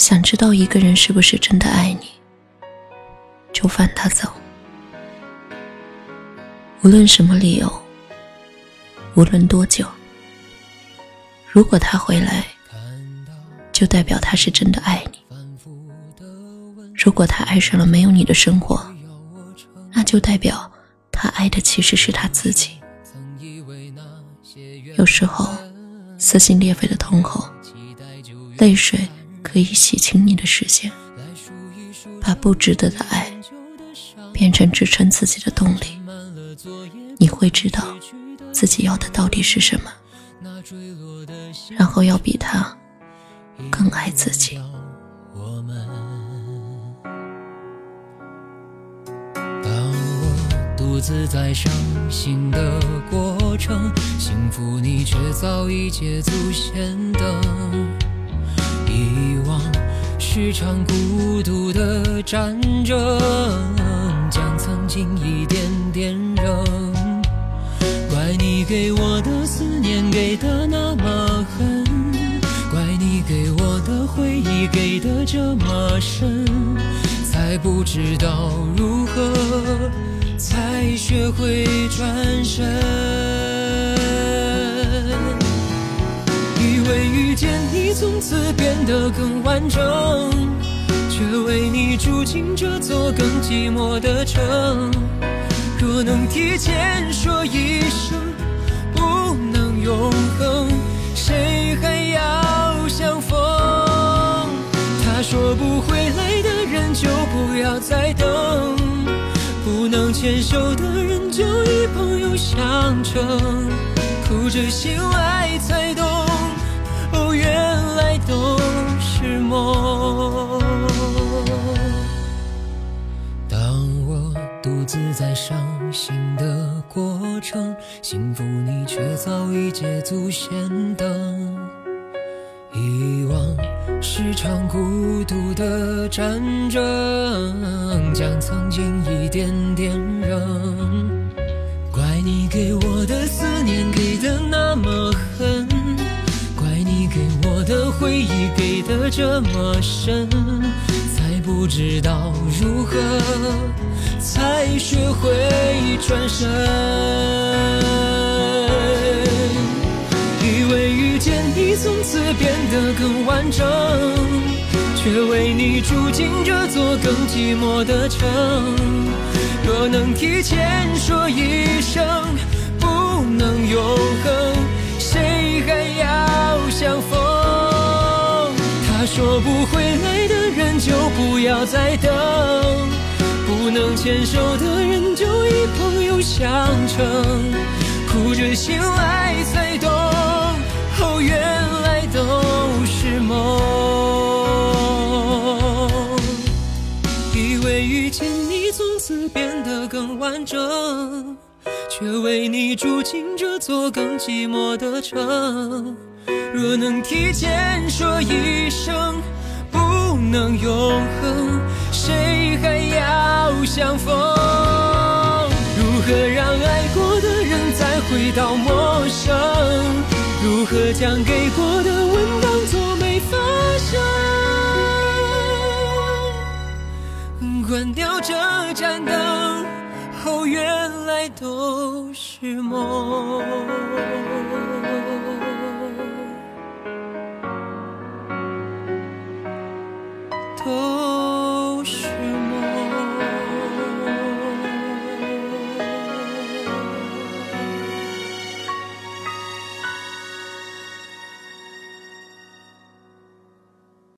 想知道一个人是不是真的爱你，就放他走。无论什么理由，无论多久，如果他回来，就代表他是真的爱你。如果他爱上了没有你的生活，那就代表他爱的其实是他自己。有时候，撕心裂肺的痛后，泪水可以洗清你的视线，把不值得的爱变成支撑自己的动力。你会知道自己要的到底是什么，然后要比他更爱自己。当我独自在伤心的过程，幸福你却早已捷足先登。是场孤独的战争，将曾经一点点扔。怪你给我的思念给的那么狠，怪你给我的回忆给的这么深，才不知道如何才学会转身。从此变得更完整，却为你住进这座更寂寞的城。若能提前说一声不能永恒，谁还要相逢？他说不回来的人就不要再等，不能牵手的人就以朋友相称。哭着醒来才懂，自在伤心的过程，幸福你却早已捷足先登。遗忘是场孤独的战争，将曾经一点点扔。怪你给我的思念给的那么狠，怪你给我的回忆给的这么深，不知道如何。才学会转身，以为遇见你从此变得更完整，却为你住进这座更寂寞的城。若能提前说一声不要再等。不能牵手的人，就以朋友相称。哭着醒来才懂，哦，原来都是梦。以为遇见你，从此变得更完整，却为你住进这座更寂寞的城。若能提前说一声，能永恒。谁还要相逢？如何让爱过的人再回到陌生？如何将给过的吻当作没发生？关掉这盏灯，哦，原来都是梦。都是。